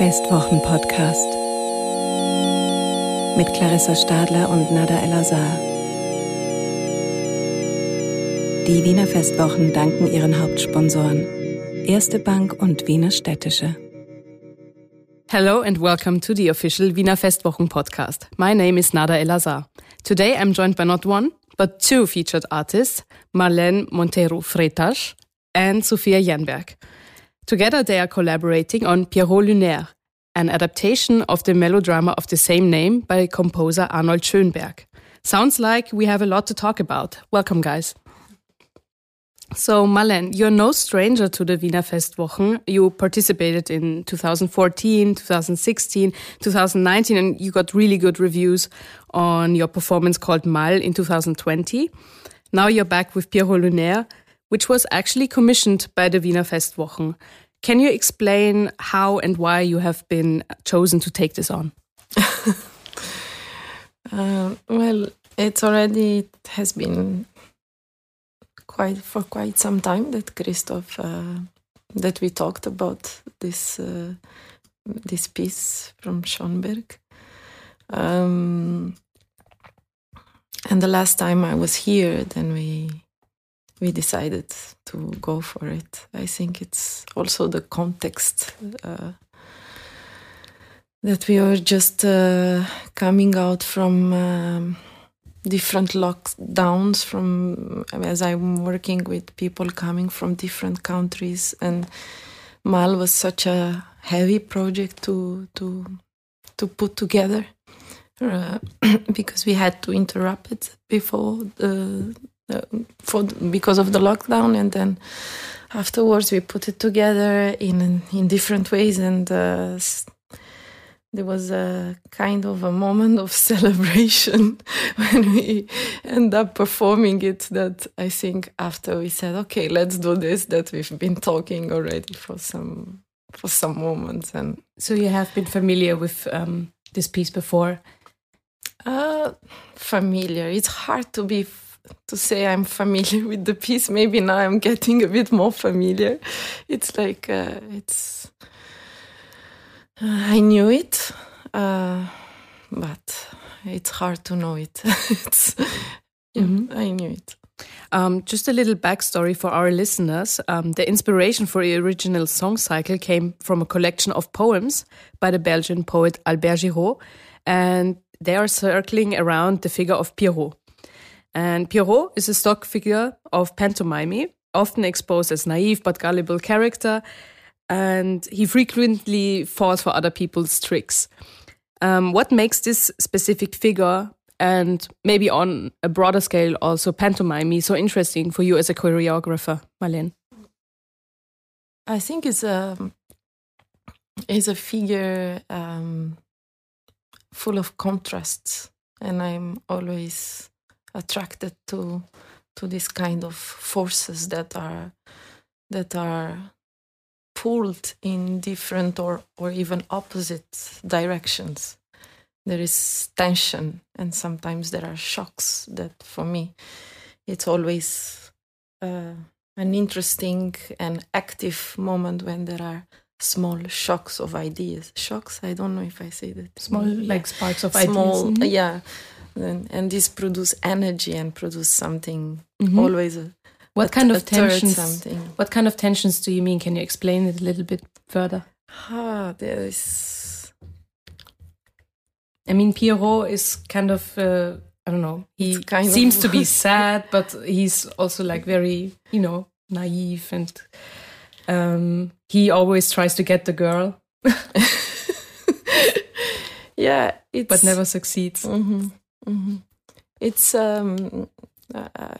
Festwochen-Podcast mit Clarissa Stadler und Nada El-Azhar. Die Wiener Festwochen danken ihren Hauptsponsoren Erste Bank und Wiener Städtische. Hello and welcome to the official Wiener Festwochen podcast. My name is Nada El-Azhar. Today I'm joined by not one, but two featured artists, Marlene Montero Freitas and Sophia Jenberg. Together they are collaborating on Pierrot Lunaire, an adaptation of the melodrama of the same name by composer Arnold Schönberg. Sounds like we have a lot to talk about. Welcome, guys. So, Marlene, you're no stranger to the Wiener Festwochen. You participated in 2014, 2016, 2019, and you got really good reviews on your performance called Mal in 2020. Now you're back with Pierrot Lunaire, which was actually commissioned by the Wiener Festwochen. Can you explain how and why you have been chosen to take this on? uh, well, it's already it has been quite for quite some time that Christophe uh, that we talked about this uh, this piece from Schönberg. Um, and the last time I was here, then we we decided to go for it. I think it's also the context uh, that we are just uh, coming out from um, different lockdowns. From as I'm working with people coming from different countries, and Mal was such a heavy project to to to put together. Uh, because we had to interrupt it before the for because of the lockdown, and then afterwards we put it together in in different ways, and uh, there was a kind of a moment of celebration when we end up performing it. That I think after we said, okay, let's do this. That we've been talking already for some for some moments, and so you have been familiar with um, this piece before. Uh, familiar. It's hard to be to say I'm familiar with the piece. Maybe now I'm getting a bit more familiar. It's like uh, it's. Uh, I knew it, uh, but it's hard to know it. it's. Yeah, mm -hmm. I knew it. Um, just a little backstory for our listeners. Um, the inspiration for the original song cycle came from a collection of poems by the Belgian poet Albert Giraud, and they are circling around the figure of Pierrot. And Pierrot is a stock figure of pantomime, often exposed as naive but gullible character, and he frequently falls for other people's tricks. Um, what makes this specific figure and maybe on a broader scale also pantomime so interesting for you as a choreographer, Marlene? I think it's a is a figure um, full of contrasts, and I'm always attracted to to this kind of forces that are that are pulled in different or or even opposite directions. There is tension and sometimes there are shocks that for me it's always uh, an interesting and active moment when there are small shocks of ideas. Shocks? I don't know if i say that. Small yeah. like sparks of small, ideas mm -hmm. yeah and, and this produce energy and produce something mm-hmm. always a, what a, kind of tensions something. what kind of tensions do you mean can you explain it a little bit further ah there is i mean pierrot is kind of uh, i don't know he seems of... to be sad but he's also like very you know naive and um, he always tries to get the girl yeah but never succeeds mm-hmm. Mm-hmm. It's um, uh,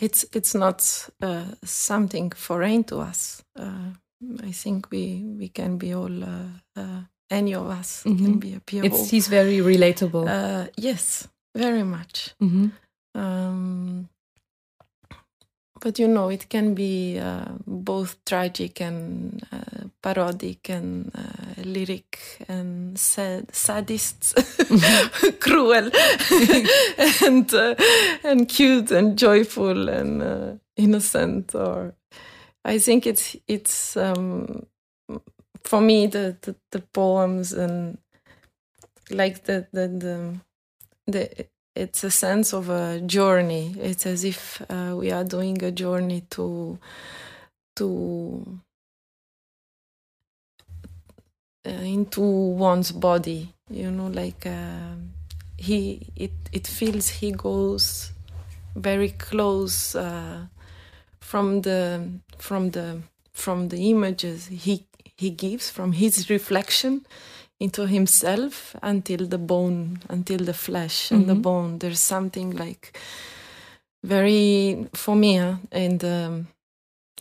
it's it's not uh, something foreign to us. Uh, I think we we can be all uh, uh, any of us mm-hmm. can be a Pierrot. It's he's very relatable. Uh, yes, very much. Mm-hmm. Um, but you know, it can be uh, both tragic and uh, parodic and uh, lyric and sad, sadists, cruel, and uh, and cute and joyful and uh, innocent. Or I think it's it's um, for me the, the, the poems and like the the the, the it's a sense of a journey. It's as if uh, we are doing a journey to to uh, into one's body. You know, like uh, he it it feels he goes very close uh, from the from the from the images he he gives from his reflection into himself until the bone, until the flesh and mm-hmm. the bone. There's something like very for me uh, in the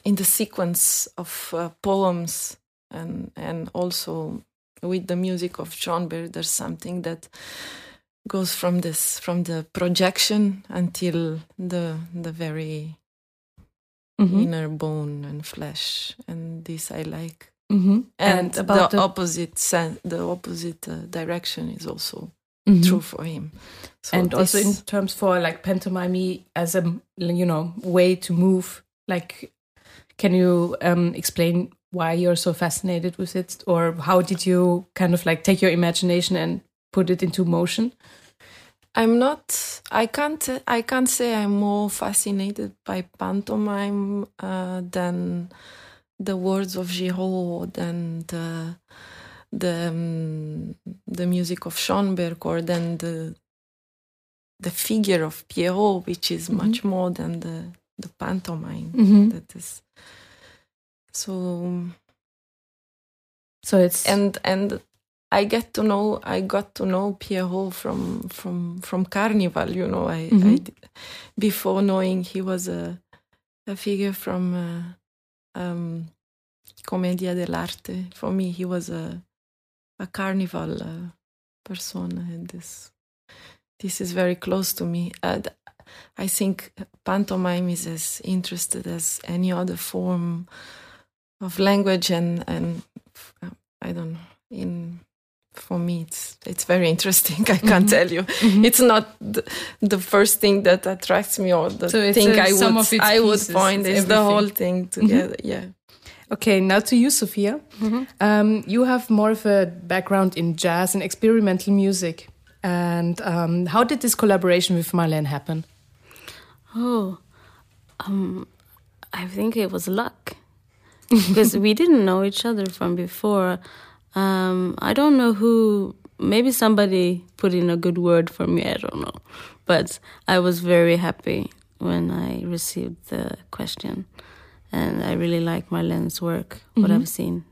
in the sequence of uh, poems and and also with the music of Schoenberg. There's something that goes from this from the projection until the the very mm-hmm. inner bone and flesh and this i like Mm-hmm. And, and about the, the, opposite sense, the opposite uh, direction is also mm-hmm. true for him. So and also in terms for like pantomime as a you know way to move. Like, can you um, explain why you're so fascinated with it, or how did you kind of like take your imagination and put it into motion? I'm not. I can't. I can't say I'm more fascinated by pantomime uh, than the words of Giraud and the the, um, the music of Schoenberg or then the the figure of Pierrot, which is mm-hmm. much more than the the pantomime. Mm-hmm. That is so. So it's and and I get to know I got to know Pierrot from from from Carnival. You know, I, mm-hmm. I before knowing he was a a figure from. Uh, um, Commedia dell'arte. For me, he was a a carnival uh, and this this is very close to me. I think pantomime is as interested as any other form of language, and and I don't know in for me it's it's very interesting i can't mm-hmm. tell you mm-hmm. it's not the, the, first thing that attracts me or the so thing I would I would find is the whole thing mm-hmm. together mm-hmm. yeah Okay, now to you, Sofia. Mm -hmm. um, you have more of a background in jazz and experimental music. And um, how did this collaboration with Marlene happen? Oh, um, I think it was luck because we didn't know each other from before. Um, I don't know who. Maybe somebody put in a good word for me. I don't know, but I was very happy when I received the question and I really like Marlene's work, what mm -hmm. I've seen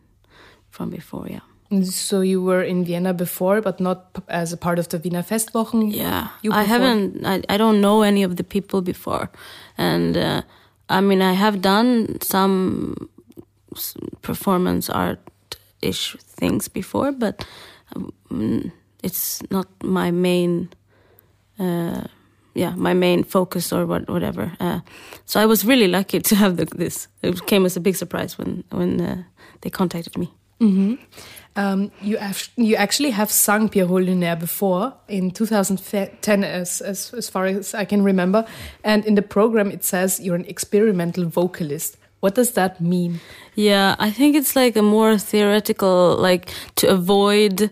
from before. Yeah. So you were in Vienna before, but not as a part of the Wiener Festwochen. Yeah, I haven't. I, I don't know any of the people before, and uh, I mean I have done some performance art ish things before, but um, it's not my main. Uh, yeah my main focus or what, whatever. Uh, so I was really lucky to have the, this. It came as a big surprise when when uh, they contacted me. Mm -hmm. um, you have, you actually have sung Pierrot Lunaire before in 2010, as, as as far as I can remember, and in the program it says you're an experimental vocalist. What does that mean? Yeah, I think it's like a more theoretical, like to avoid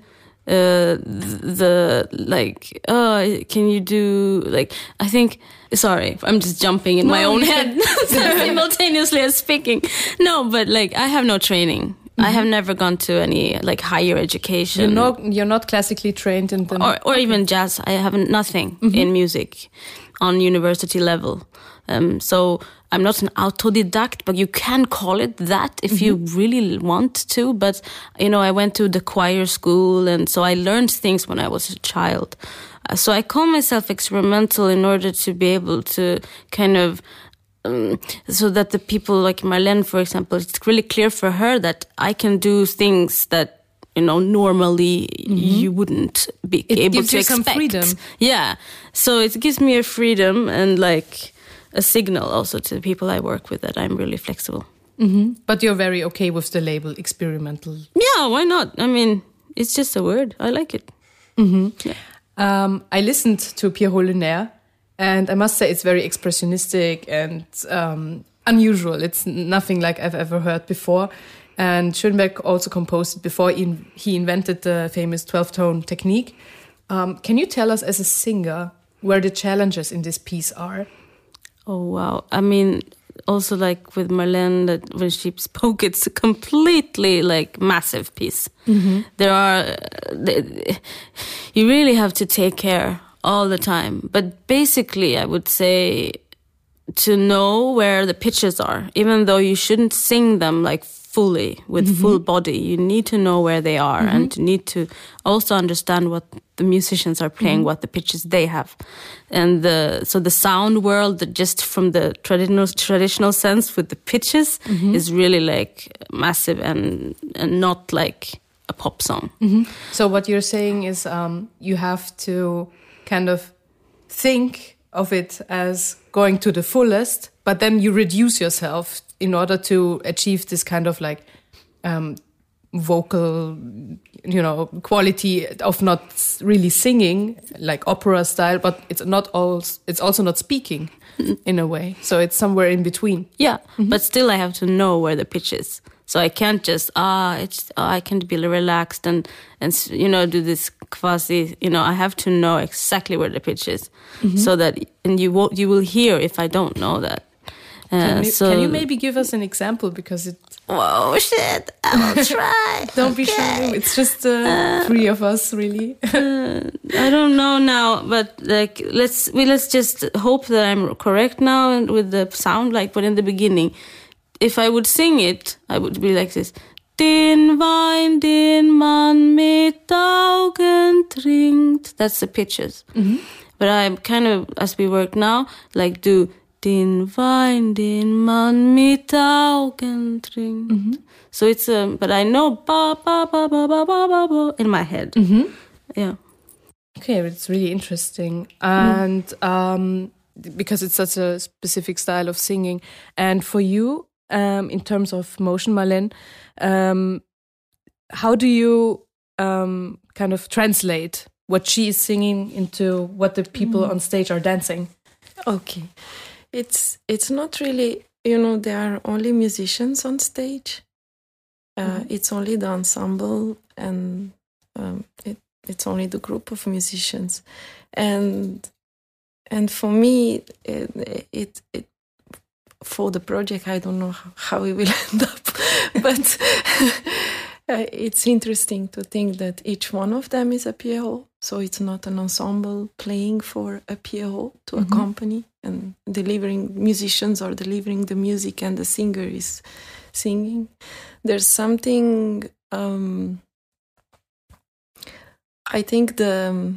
uh, the like oh can you do like i think sorry i'm just jumping in no, my own head simultaneously as speaking no but like i have no training. I have mm-hmm. never gone to any like higher education. You're not you're not classically trained in the or, or even jazz. I have nothing mm -hmm. in music on university level. Um, so I'm not an autodidact, but you can call it that if mm -hmm. you mm-hmm. really want to. But, you know, I went to the choir school and so I learned things when I was a child. Uh, so I call myself experimental in order to be able to kind of um, so that the people like Marlene, for example, it's really clear for her that I can do things that you know normally mm -hmm. you wouldn't be it able to expect. Yeah, so it gives me a freedom and like a signal also to the people I work with that I'm really flexible. Mm -hmm. But you're very okay with the label experimental. Yeah, why not? I mean, it's just a word. I like it. Mm -hmm. yeah. um, I listened to Pierrot Lunaire And I must say, it's very expressionistic and um, unusual. It's nothing like I've ever heard before. And Schoenberg also composed it before he invented the famous 12 tone technique. Um, can you tell us, as a singer, where the challenges in this piece are? Oh, wow. I mean, also like with Marlene, that when she spoke, it's a completely like massive piece. Mm -hmm. There are, you really have to take care all the time. But basically, I would say to know where the pitches are, even though you shouldn't sing them like fully with mm -hmm. full body. You need to know where they are mm -hmm. and you need to also understand what the musicians are playing, mm -hmm. what the pitches they have. And the, so the sound world, just from the traditional, traditional sense with the pitches mm-hmm. is really like massive and, and not like a pop song. Mm-hmm. So what you're saying is um, you have to kind of think of it as going to the fullest, but then you reduce yourself in order to achieve this kind of like um, vocal, you know, quality of not really singing like opera style, but it's not all. It's also not speaking in a way. So it's somewhere in between. Yeah, mm -hmm. but still, I have to know where the pitch is. So I can't just ah, it's oh, I can't be relaxed and and you know do this quasi. You know, I have to know exactly where the pitch is, mm -hmm. so that and you will you will hear if I don't know that. Uh, can, you, so, can, you, maybe give us an example because it? Oh shit! I will try. don't okay. be shy. It's just uh, uh, three of us, really. uh, I don't know now, but like let's we let's just hope that I'm correct now and with the sound. Like, but in the beginning, if I would sing it, I would be like this. Den Wein, den man mit Augen trinkt. That's the pitches. Mm -hmm. But I'm kind of, as we work now, like do Den Wein, den man mit Augen trinkt. Mm -hmm. So it's um, but I know ba ba ba ba ba ba ba, ba in my head. Mm -hmm. Yeah. Okay, it's really interesting, and um, because it's such a specific style of singing. And for you, um, in terms of motion, Marlene, um, how do you um, kind of translate what she is singing into what the people mm. on stage are dancing? Okay it's it's not really you know there are only musicians on stage. Uh, mm-hmm. It's only the ensemble and um, it, it's only the group of musicians, and and for me it, it, it for the project I don't know how, how we will end up, but uh, it's interesting to think that each one of them is a Pierrot. So it's not an ensemble playing for a Pierrot to mm-hmm. accompany and delivering musicians or delivering the music and the singer is singing. There's something um, I think the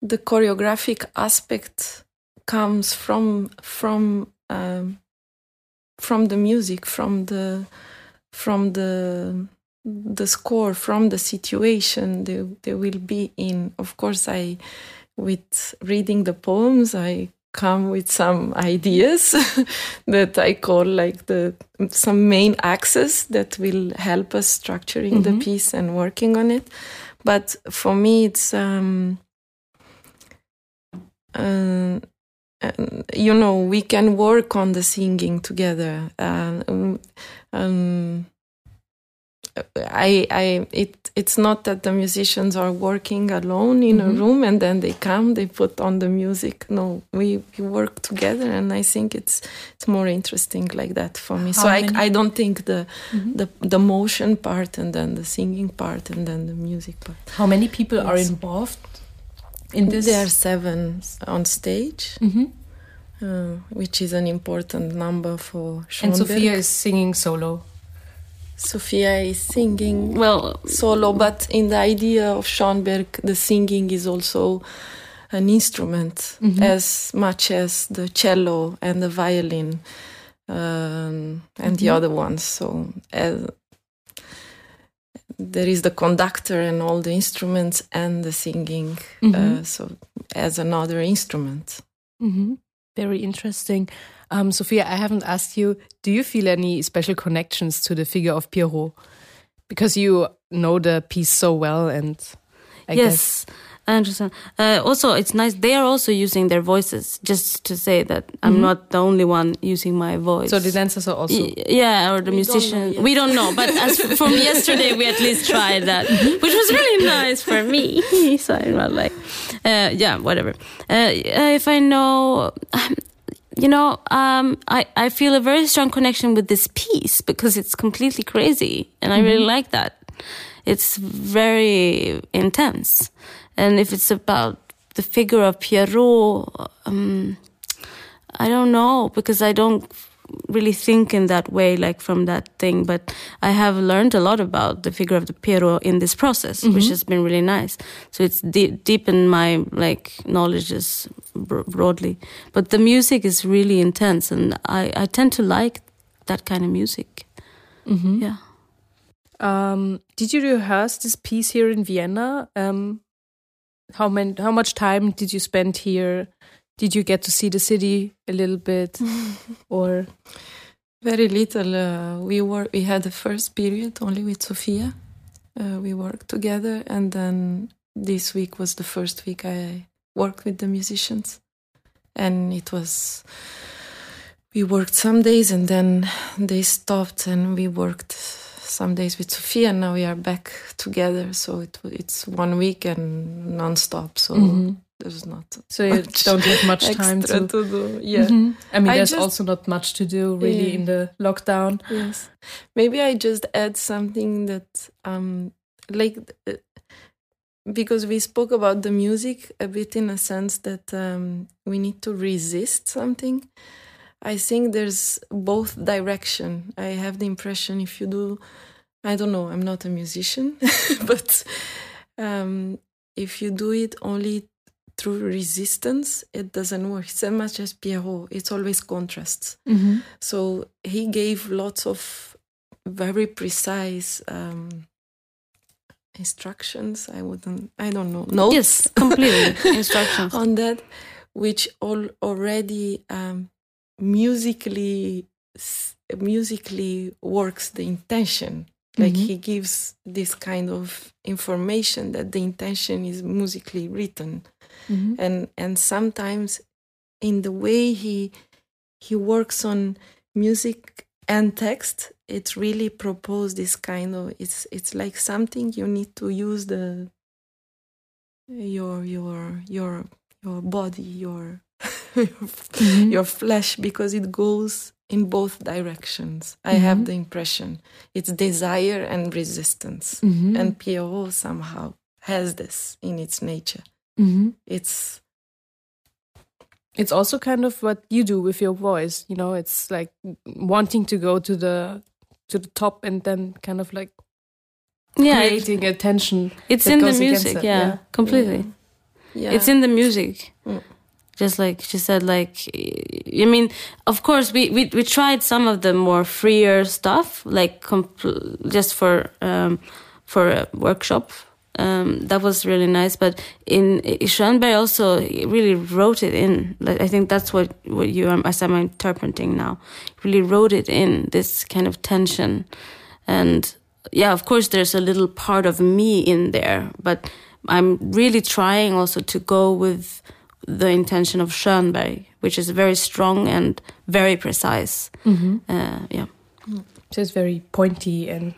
the choreographic aspect comes from from um, from the music, from the from the the score from the situation they, they will be in. Of course i with reading the poems i come with some ideas that i call like the some main axes that will help us structuring mm-hmm. the piece and working on it. But for me it's um uh, you know we can work on the singing together. Uh, um, I, I, it, it's not that the musicians are working alone in mm-hmm. a room and then they come, they put on the music. No, we, we work together, and I think it's it's more interesting like that for me. How so I, I don't think the, mm-hmm. the the motion part and then the singing part and then the music part. How many people yes. are involved in this? There are seven on stage. Mm-hmm. Uh, which is an important number for Schoenberg. And Sofia is singing solo. Sofia is singing well solo, but in the idea of Schoenberg, the singing is also an instrument mm-hmm. as much as the cello and the violin um, and mm-hmm. the other ones. So as, there is the conductor and all the instruments and the singing, mm-hmm. uh, so as another instrument. Very interesting. Um, Sofia, I haven't asked you, do you feel any special connections to the figure of Pierrot? Because you know the piece so well and I yes. I understand. Uh, also, it's nice. They are also using their voices, just to say that I'm not the only one using my voice. So the dancers are also. Y- yeah, or the We don't know musician. yet. We don't know, but as from yesterday, we at least tried that, which was really nice for me. so I'm not like, uh, yeah, whatever. Uh, if I know, um, you know, um, I I feel a very strong connection with this piece because it's completely crazy, and I really like that. It's very intense, and if it's about the figure of Pierrot, um, I don't know because I don't really think in that way, like from that thing. But I have learned a lot about the figure of the Pierrot in this process, which has been really nice. So it's de- deepened my like knowledges bro- broadly. But the music is really intense, and I I tend to like that kind of music. Mhm. Yeah. Um, did you rehearse this piece here in Vienna? Um, how many, how much time did you spend here? Did you get to see the city a little bit, or Very little. Uh, we were we had the first period only with Sofia. Uh, we worked together, and then this week was the first week I worked with the musicians, and it was. We worked some days, and then they stopped, and we worked some days with Sofia. And now we are back together, so it it's one week and non-stop. So Mhm. there's not so you don't have much time to? to do. Yeah. Mhm. I mean, I there's just- also not much to do really Yeah. in the lockdown. Yes. Maybe I just add something that um like uh, because we spoke about the music a bit in a sense that um we need to resist something. I think there's both direction. I have the impression if you do I don't know, I'm not a musician, but um if you do it only through resistance, it doesn't work. So much as Pierrot, it's always contrasts. Mm-hmm. So he gave lots of very precise um, instructions. I wouldn't, I don't know, notes Yes, completely instructions. on that, which all already um, musically musically works the intention. Like Mhm. he gives this kind of information that the intention is musically written Mm-hmm. and and sometimes in the way he he works on music and text it really propose this kind of it's it's like something you need to use the your your your your body your Mm-hmm. your flesh because it goes in both directions i Mhm. have the impression it's desire and resistance Mm-hmm. and Pierrot somehow has this in its nature mm-hmm. it's it's also kind of what you do with your voice you know it's like wanting to go to the to the top and then kind of like Yeah, it- creating a tension it's in the music. Yeah, yeah. completely. yeah It's in the music. Mm. Just like she said, like I mean, of course, we we we tried some of the more freer stuff, like just for um, for a workshop. Um, that was really nice, but in Schoenberg also really wrote it in. Like, I think that's what what you are, as I'm interpreting now. Really wrote it in this kind of tension, and yeah, of course, there's a little part of me in there, but I'm really trying also to go with the intention of Schoenberg, which is very strong and very precise. mm-hmm. Uh, yeah. so it's very pointy and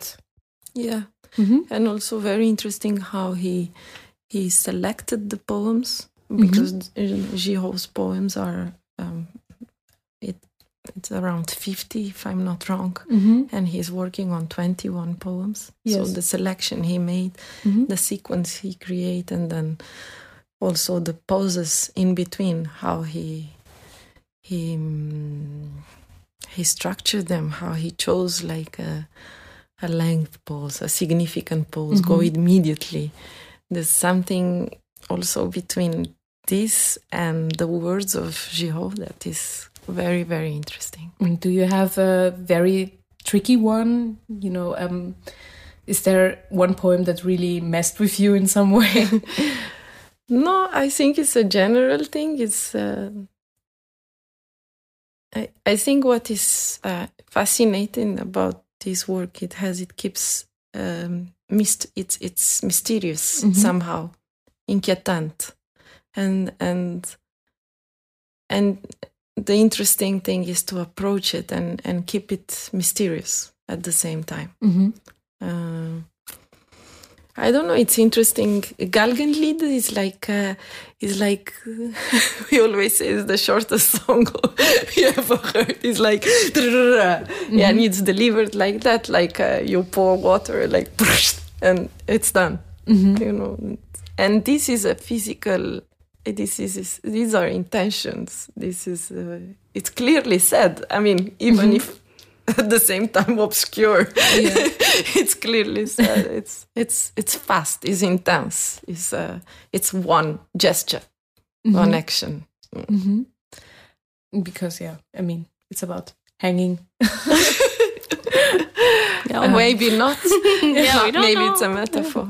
yeah mm-hmm. and also very interesting how he he selected the poems Mhm. because mm Giraud's poems are um, it it's around 50 if I'm not wrong Mm-hmm. and he's working on 21 poems so the selection he made Mm-hmm. the sequence he created and then also the pauses in between how he he mm, he structured them how he chose like a a length pause a significant pause go Mhm. immediately there's something also between this and the words of Giraud that is very very interesting Mm, Do you have a very tricky one? You know, um, is there one poem that really messed with you in some way? No, I think it's a general thing. It's uh, I I think what is uh, fascinating about this work it has it keeps um, mist it's it's mysterious Mhm. somehow. inquietant, and and and the interesting thing is to approach it and and keep it mysterious at the same time. Mm-hmm. Uh, I don't know. It's interesting. Galgenlied is like uh, is like we always say is the shortest song you ever heard. It's like mm-hmm. yeah, and it's delivered like that. Like uh, you pour water, like and it's done. Mm-hmm. You know, and this is a physical. This is, is these are intentions. This is uh, it's clearly said. I mean, even Mm-hmm. if at the same time obscure. Yeah. it's clearly said. It's it's it's fast. It's intense. It's uh, it's one gesture, one action. Mm-hmm. Because yeah, I mean, it's about hanging. Yeah, Maybe not. Yeah, Maybe know. it's a metaphor.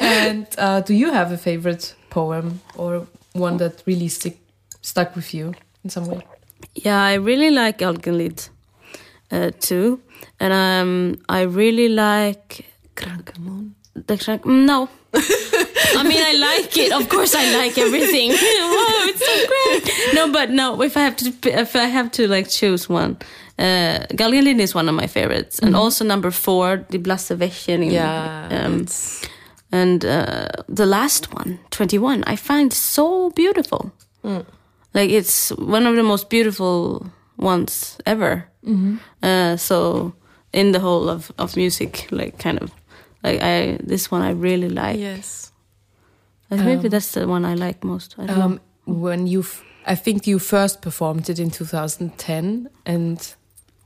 and uh, do you have a favorite poem or one that really stick stuck with you in some way? Yeah, I really like Galgenlied uh, too, and um, I really like Krankemoon. the Krank- no. I mean, I like it. Of course, I like everything. wow, it's so great. No, but no. If I have to, if I have to like choose one, uh, is one of my favorites, and also number four, the Blasse Wäscherin. Yeah. Um, and uh, the last one, 21, I find so beautiful. Like it's one of the most beautiful ones ever. Uh, so in the whole of, of music, like kind of like I this one I really like. yes. Maybe Um, that's the one I like most. I. Um, when you, f- I think you first performed it in 2010, and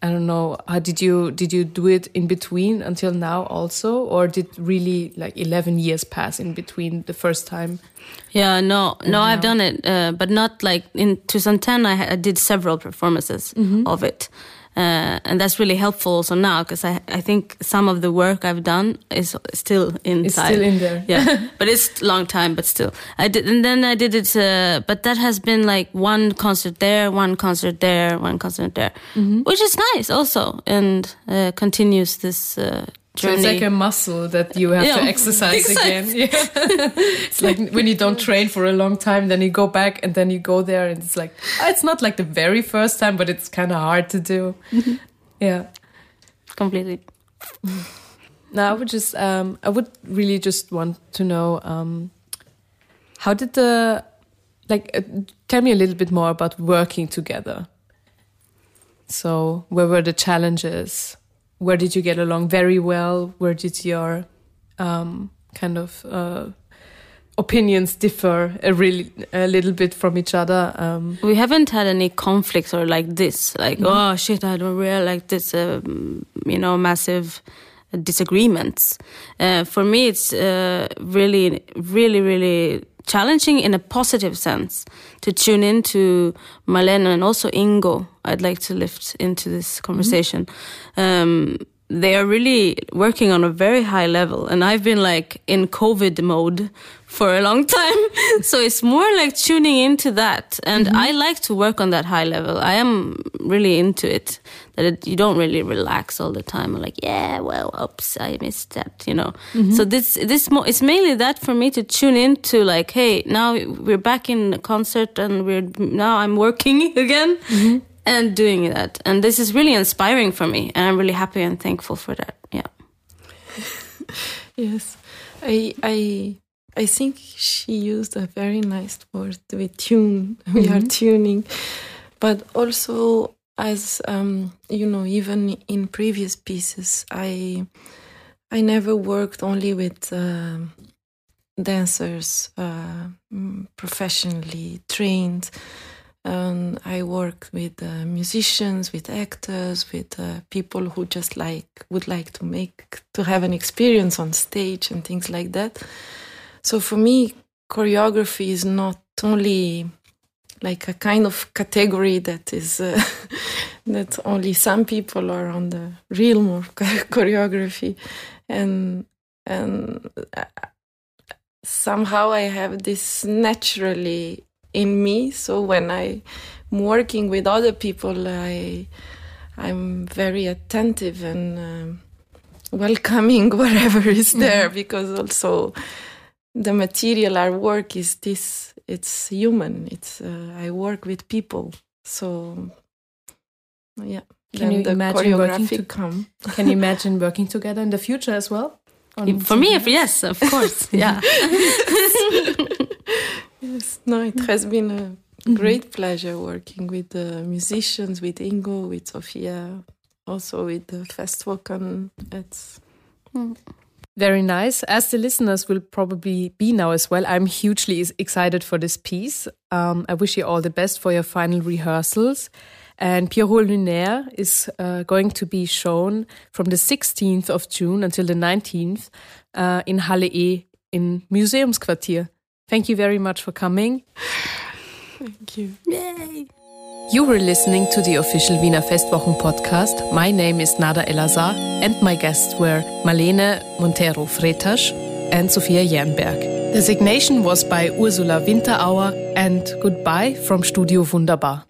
I don't know, how did you did you do it in between until now also, or did really like 11 years pass in between the first time? Yeah, no, no, I've done it, uh, but not like in 2010. I, I did several performances of it, uh, and that's really helpful also now because I I think some of the work I've done is still inside. It's still in there. yeah, but it's a long time, but still, I did, and then I did it. Uh, but that has been like one concert there, one concert there, one concert there, which is nice also, and uh, continues this uh, So it's like a muscle that you have to Yeah, exercise again. Yeah. it's like when you don't train for a long time, then you go back and then you go there, and it's like oh, it's not like the very first time, but it's kind of hard to do. Yeah. completely. Now I would just um, I would really just want to know um, how did the like uh, tell me a little bit more about working together. So where were the challenges? Where did you get along very well? Where did your um, kind of uh, opinions differ a really a little bit from each other? Um, We haven't had any conflicts or like this, like oh shit, I don't really like this, um, you know, massive disagreements. Uh, for me, it's uh, really, really, really challenging in a positive sense to tune into Marlene and also Ingo. I'd like to lift into this conversation. Um, they are really working on a very high level, and I've been like in COVID mode for a long time. so it's more like tuning into that, and mm-hmm. I like to work on that high level. I am really into it. That it, you don't really relax all the time. I'm like, yeah, well, oops, I missed that, you know. Mm-hmm. So this this mo- it's mainly that for me to tune into like, hey, now we're back in a concert, and we're now I'm working again. Mm-hmm. And doing that, and this is really inspiring for me, and I'm really happy and thankful for that. Yeah. Yes, I I I think she used a very nice word with tune. We are tuning, but also as um, you know, even in previous pieces, I I never worked only with um dancers uh, mm, professionally trained. Um, I work with uh, musicians, with actors, with uh, people who just like would like to make to have an experience on stage and things like that. So for me, choreography is not only like a kind of category that is uh, that only some people are on the realm of choreography, and and uh, somehow I have this naturally in me. So when I'm working with other people, I I'm very attentive and um, welcoming whatever is there because also the material our work is this it's human it's uh, i work with people so yeah can you imagine working to- come Can you imagine working together in the future as well? On For me, else? yes, of course. yeah. yes no it has been a great pleasure working with the musicians with ingo with sofia also with the Festwochen it's Very nice. As the listeners will probably be now as well, I'm hugely excited for this piece. Um, I wish you all the best for your final rehearsals. And Pierrot Lunaire is uh, going to be shown from the 16th of June until the 19th uh, in Halle E in Museumsquartier. Thank you very much for coming. thank you You were listening to the official Wiener Festwochen podcast. My name is Nada El-Azhar, and my guests were Marlene Monteiro Freitas and Sofia Jernberg. The designation was by Ursula Winterauer, and goodbye from Studio Wunderbar.